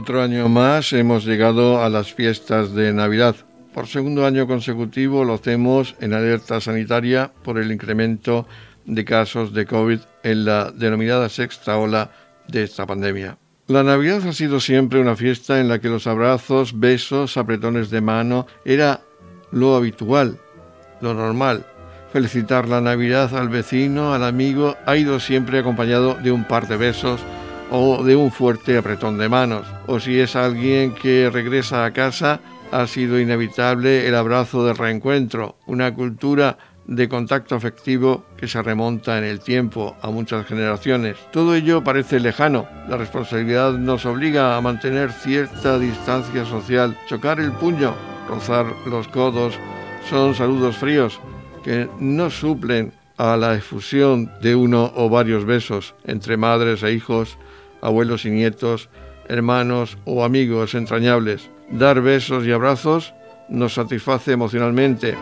Otro año más hemos llegado a las fiestas de Navidad. Por segundo año consecutivo lo hacemos en alerta sanitaria por el incremento de casos de COVID en la denominada sexta ola de esta pandemia. La Navidad ha sido siempre una fiesta en la que los abrazos, besos, apretones de mano era lo habitual, lo normal. Felicitar la Navidad al vecino, al amigo, ha ido siempre acompañado de un par de besos o de un fuerte apretón de manos. O si es alguien que regresa a casa, ha sido inevitable el abrazo de reencuentro, una cultura de contacto afectivo que se remonta en el tiempo a muchas generaciones. Todo ello parece lejano. La responsabilidad nos obliga a mantener cierta distancia social. Chocar el puño, rozar los codos, son saludos fríos que no suplen a la efusión de uno o varios besos entre madres e hijos, abuelos y nietos, hermanos o amigos entrañables. Dar besos y abrazos nos satisface emocionalmente,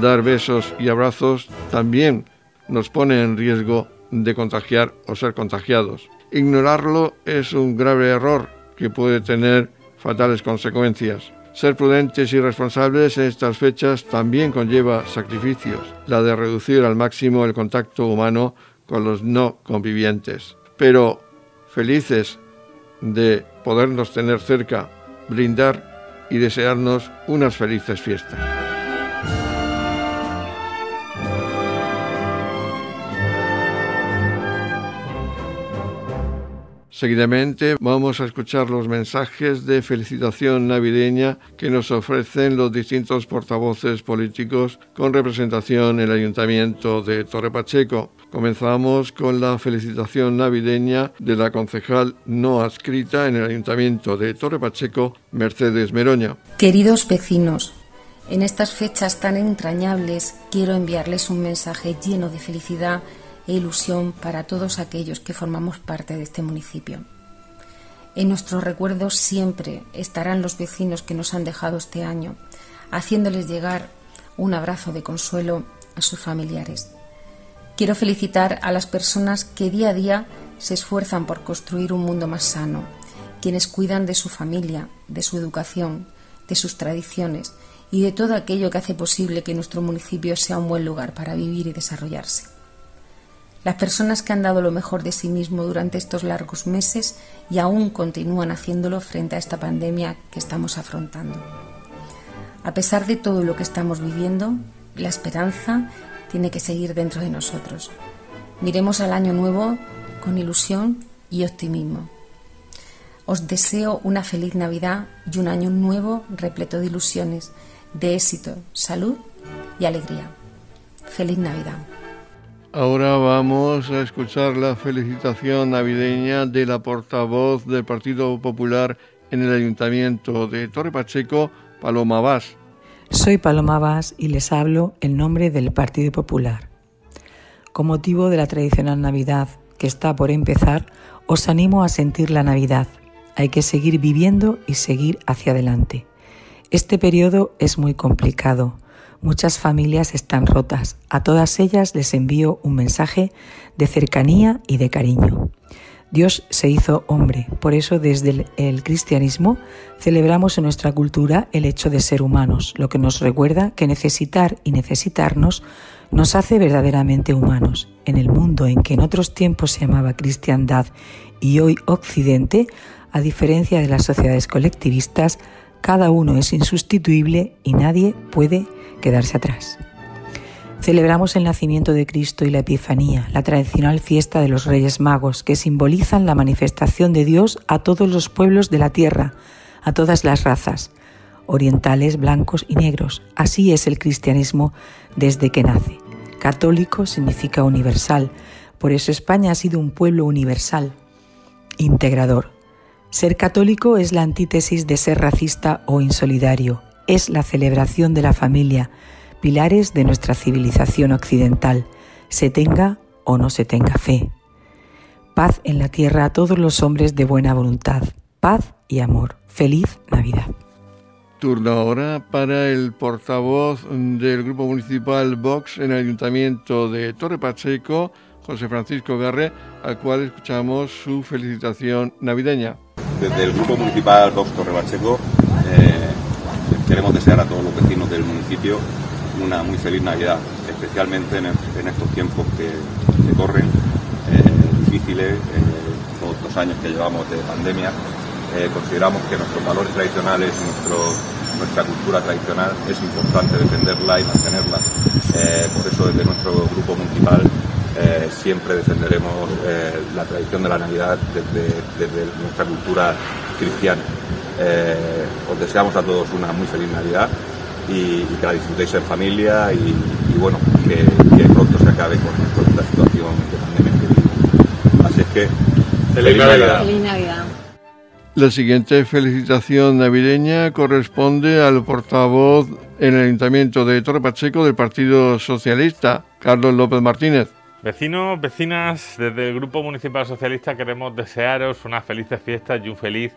dar besos y abrazos también nos pone en riesgo de contagiar o ser contagiados. Ignorarlo es un grave error que puede tener fatales consecuencias. Ser prudentes y responsables en estas fechas también conlleva sacrificios, la de reducir al máximo el contacto humano con los no convivientes. Pero felices de podernos tener cerca, brindar y desearnos unas felices fiestas. Seguidamente vamos a escuchar los mensajes de felicitación navideña que nos ofrecen los distintos portavoces políticos con representación en el Ayuntamiento de Torre Pacheco. Comenzamos con la felicitación navideña de la concejal no adscrita en el Ayuntamiento de Torre Pacheco, Mercedes Meroña. Queridos vecinos, en estas fechas tan entrañables quiero enviarles un mensaje lleno de felicidad e ilusión para todos aquellos que formamos parte de este municipio. En nuestros recuerdos siempre estarán los vecinos que nos han dejado este año, haciéndoles llegar un abrazo de consuelo a sus familiares. Quiero felicitar a las personas que día a día se esfuerzan por construir un mundo más sano, quienes cuidan de su familia, de su educación, de sus tradiciones y de todo aquello que hace posible que nuestro municipio sea un buen lugar para vivir y desarrollarse las personas que han dado lo mejor de sí mismo durante estos largos meses y aún continúan haciéndolo frente a esta pandemia que estamos afrontando. A pesar de todo lo que estamos viviendo, la esperanza tiene que seguir dentro de nosotros. Miremos al año nuevo con ilusión y optimismo. Os deseo una feliz Navidad y un año nuevo repleto de ilusiones, de éxito, salud y alegría. Feliz Navidad. Ahora vamos a escuchar la felicitación navideña de la portavoz del Partido Popular en el Ayuntamiento de Torre Pacheco, Paloma Vaz. Soy Paloma Vaz y les hablo en nombre del Partido Popular. Con motivo de la tradicional Navidad que está por empezar, os animo a sentir la Navidad. Hay que seguir viviendo y seguir hacia adelante. Este periodo es muy complicado Muchas familias están rotas. A todas ellas les envío un mensaje de cercanía y de cariño. Dios se hizo hombre, por eso desde el, cristianismo celebramos en nuestra cultura el hecho de ser humanos, lo que nos recuerda que necesitar y necesitarnos nos hace verdaderamente humanos. En el mundo en que en otros tiempos se llamaba cristiandad y hoy occidente, a diferencia de las sociedades colectivistas, cada uno es insustituible y nadie puede quedarse atrás. Celebramos el nacimiento de Cristo y la Epifanía, la tradicional fiesta de los Reyes Magos, que simbolizan la manifestación de Dios a todos los pueblos de la tierra, a todas las razas, orientales, blancos y negros. Así es el cristianismo desde que nace. Católico significa universal, por eso España ha sido un pueblo universal, integrador. Ser católico es la antítesis de ser racista o insolidario, es la celebración de la familia, pilares de nuestra civilización occidental, se tenga o no se tenga fe. Paz en la tierra a todos los hombres de buena voluntad, paz y amor. Feliz Navidad. Turno ahora para el portavoz del Grupo Municipal Vox en el Ayuntamiento de Torre Pacheco, José Francisco Garre, al cual escuchamos su felicitación navideña. Desde el Grupo Municipal Vox Torre eh, queremos desear a todos los vecinos del municipio una muy feliz Navidad, especialmente en, estos tiempos que, corren eh, difíciles, eh, todos los años que llevamos de pandemia. consideramos que nuestros valores tradicionales y nuestra cultura tradicional es importante defenderla y mantenerla. por eso desde nuestro grupo municipal eh, siempre defenderemos eh, la tradición de la Navidad desde, nuestra cultura cristiana. Eh, os deseamos a todos una muy feliz Navidad y, que la disfrutéis en familia y, bueno, que, pronto se acabe con, esta situación de pandemia Así es que, feliz, Navidad. Feliz Navidad. La siguiente felicitación navideña corresponde al portavoz en el Ayuntamiento de Torre Pacheco del Partido Socialista, Carlos López Martínez. Vecinos, vecinas, desde el Grupo Municipal Socialista queremos desearos unas felices fiestas y un feliz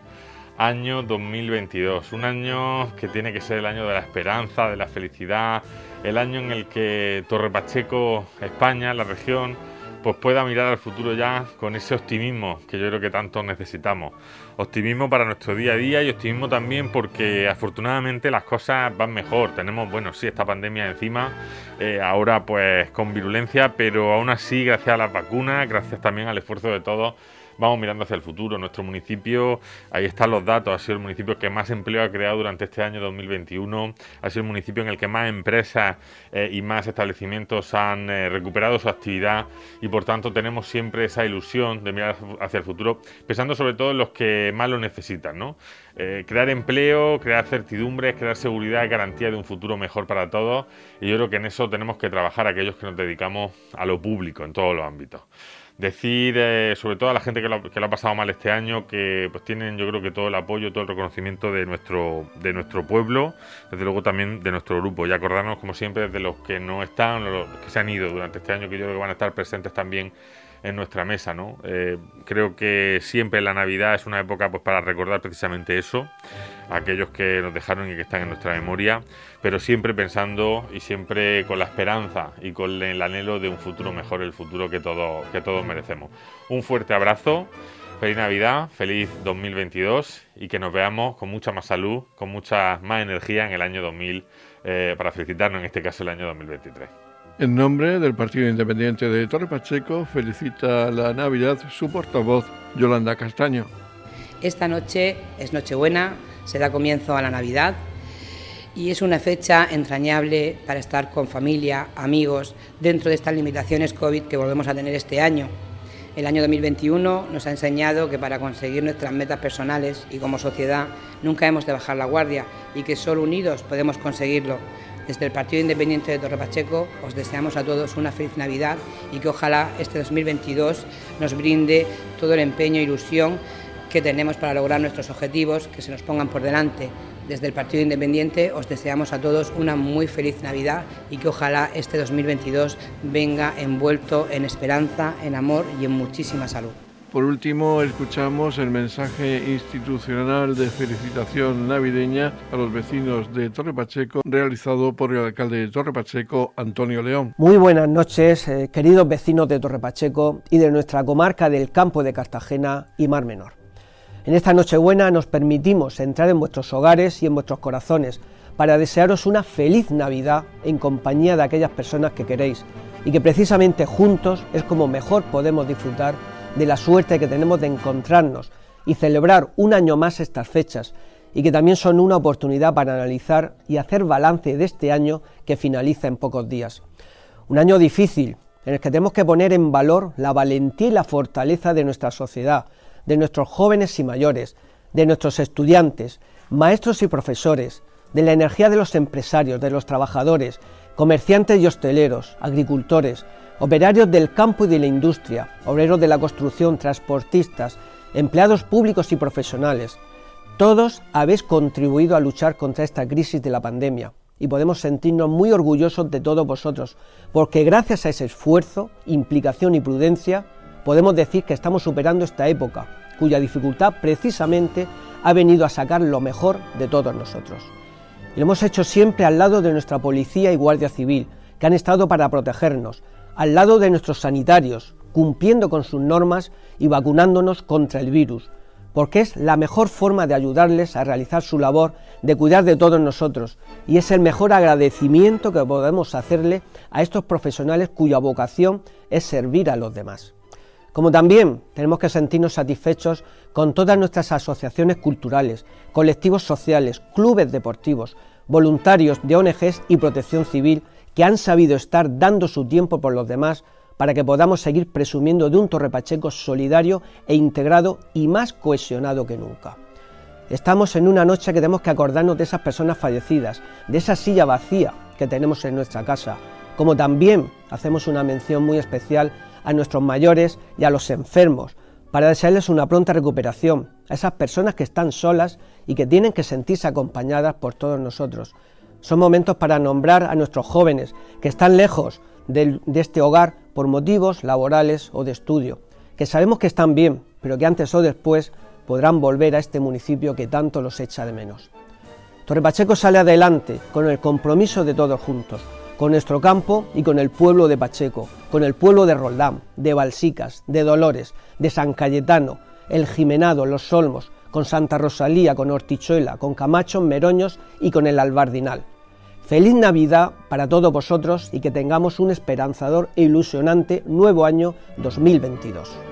año 2022. Un año que tiene que ser el año de la esperanza, de la felicidad, el año en el que Torre Pacheco, España, la región, pues pueda mirar al futuro ya con ese optimismo que yo creo que tanto necesitamos. Optimismo para nuestro día a día y optimismo también porque afortunadamente las cosas van mejor. Tenemos, bueno, sí, esta pandemia encima, eh, ahora pues con virulencia, pero aún así, gracias a las vacunas, gracias también al esfuerzo de todos, vamos mirando hacia el futuro. Nuestro municipio, ahí están los datos, ha sido el municipio que más empleo ha creado durante este año 2021, ha sido el municipio en el que más empresas eh, y más establecimientos han eh, recuperado su actividad y por tanto tenemos siempre esa ilusión de mirar hacia el futuro, pensando sobre todo en los que más lo necesitan, ¿no? Eh, crear empleo, crear certidumbres, crear seguridad garantía de un futuro mejor para todos y yo creo que en eso tenemos que trabajar aquellos que nos dedicamos a lo público en todos los ámbitos. Decir, eh, sobre todo a la gente que lo, ha pasado mal este año, que pues tienen yo creo que todo el apoyo, todo el reconocimiento de nuestro, de nuestro pueblo, desde luego también de nuestro grupo. Y acordarnos, como siempre, de los que no están, los que se han ido durante este año, que yo creo que van a estar presentes también en nuestra mesa, ¿no? Eh, creo que siempre la Navidad es una época pues para recordar precisamente eso, aquellos que nos dejaron y que están en nuestra memoria, pero siempre pensando y siempre con la esperanza y con el anhelo de un futuro mejor, el futuro que todos que todos merecemos. Un fuerte abrazo. Feliz Navidad, feliz 2022 y que nos veamos con mucha más salud, con mucha más energía en el año 2000 eh, para felicitarnos en este caso el año 2023. En nombre del Partido Independiente de Torre Pacheco, felicita la Navidad su portavoz, Yolanda Castaño. Esta noche es Nochebuena, se da comienzo a la Navidad y es una fecha entrañable para estar con familia, amigos, dentro de estas limitaciones COVID que volvemos a tener este año. El año 2021 nos ha enseñado que para conseguir nuestras metas personales y como sociedad nunca hemos de bajar la guardia y que solo unidos podemos conseguirlo. Desde el Partido Independiente de Torre Pacheco os deseamos a todos una feliz Navidad y que ojalá este 2022 nos brinde todo el empeño e ilusión que tenemos para lograr nuestros objetivos, que se nos pongan por delante. Desde el Partido Independiente os deseamos a todos una muy feliz Navidad y que ojalá este 2022 venga envuelto en esperanza, en amor y en muchísima salud. Por último, escuchamos el mensaje institucional de felicitación navideña a los vecinos de Torre Pacheco, realizado por el alcalde de Torre Pacheco, Antonio León. Muy buenas noches, eh, queridos vecinos de Torre Pacheco y de nuestra comarca del campo de Cartagena y Mar Menor. En esta Nochebuena nos permitimos entrar en vuestros hogares y en vuestros corazones para desearos una feliz Navidad en compañía de aquellas personas que queréis y que precisamente juntos es como mejor podemos disfrutar de la suerte que tenemos de encontrarnos y celebrar un año más estas fechas y que también son una oportunidad para analizar y hacer balance de este año que finaliza en pocos días. Un año difícil en el que tenemos que poner en valor la valentía y la fortaleza de nuestra sociedad, de nuestros jóvenes y mayores, de nuestros estudiantes, maestros y profesores, de la energía de los empresarios, de los trabajadores, comerciantes y hosteleros, agricultores, operarios del campo y de la industria, obreros de la construcción, transportistas, empleados públicos y profesionales. Todos habéis contribuido a luchar contra esta crisis de la pandemia y podemos sentirnos muy orgullosos de todos vosotros, porque gracias a ese esfuerzo, implicación y prudencia, podemos decir que estamos superando esta época, cuya dificultad precisamente ha venido a sacar lo mejor de todos nosotros. Y lo hemos hecho siempre al lado de nuestra policía y guardia civil, que han estado para protegernos, al lado de nuestros sanitarios, cumpliendo con sus normas y vacunándonos contra el virus. porque es la mejor forma de ayudarles a realizar su labor de cuidar de todos nosotros y es el mejor agradecimiento que podemos hacerle a estos profesionales cuya vocación es servir a los demás. Como también tenemos que sentirnos satisfechos con todas nuestras asociaciones culturales, colectivos sociales, clubes deportivos, voluntarios de ONGs y protección civil que han sabido estar dando su tiempo por los demás para que podamos seguir presumiendo de un Torre Pacheco solidario e integrado y más cohesionado que nunca. Estamos en una noche que tenemos que acordarnos de esas personas fallecidas, de esa silla vacía que tenemos en nuestra casa, como también hacemos una mención muy especial a nuestros mayores y a los enfermos, para desearles una pronta recuperación, a esas personas que están solas y que tienen que sentirse acompañadas por todos nosotros. Son momentos para nombrar a nuestros jóvenes que están lejos de, este hogar por motivos laborales o de estudio, que sabemos que están bien, pero que antes o después podrán volver a este municipio que tanto los echa de menos. Torre Pacheco sale adelante con el compromiso de todos juntos, con nuestro campo y con el pueblo de Pacheco, con el pueblo de Roldán, de Balsicas, de Dolores, de San Cayetano, el Jimenado, los Olmos, con Santa Rosalía, con Hortichuela, con Camacho, Meroños y con el Albardinal. Feliz Navidad para todos vosotros y que tengamos un esperanzador e ilusionante nuevo año 2022.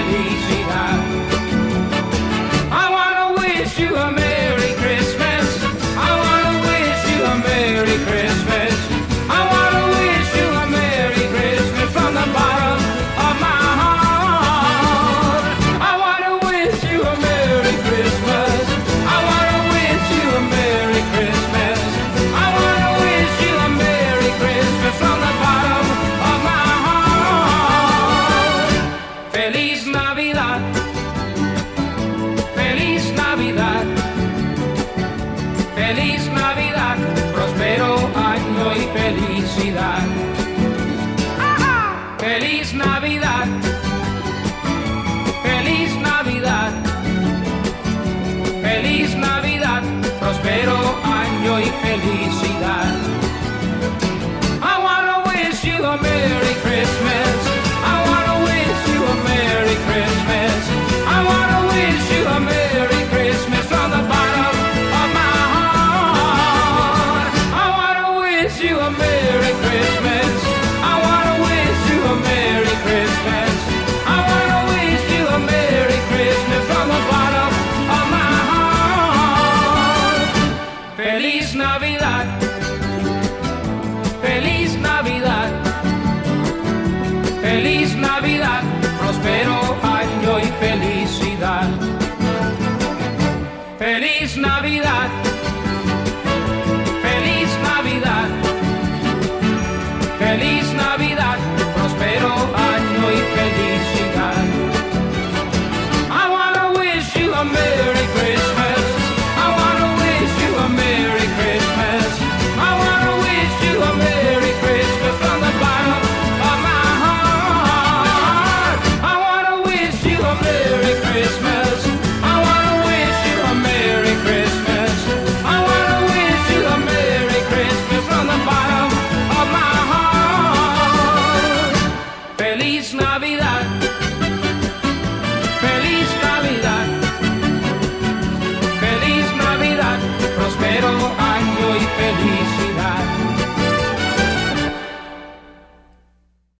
feliz Navidad, próspero año y felicidad.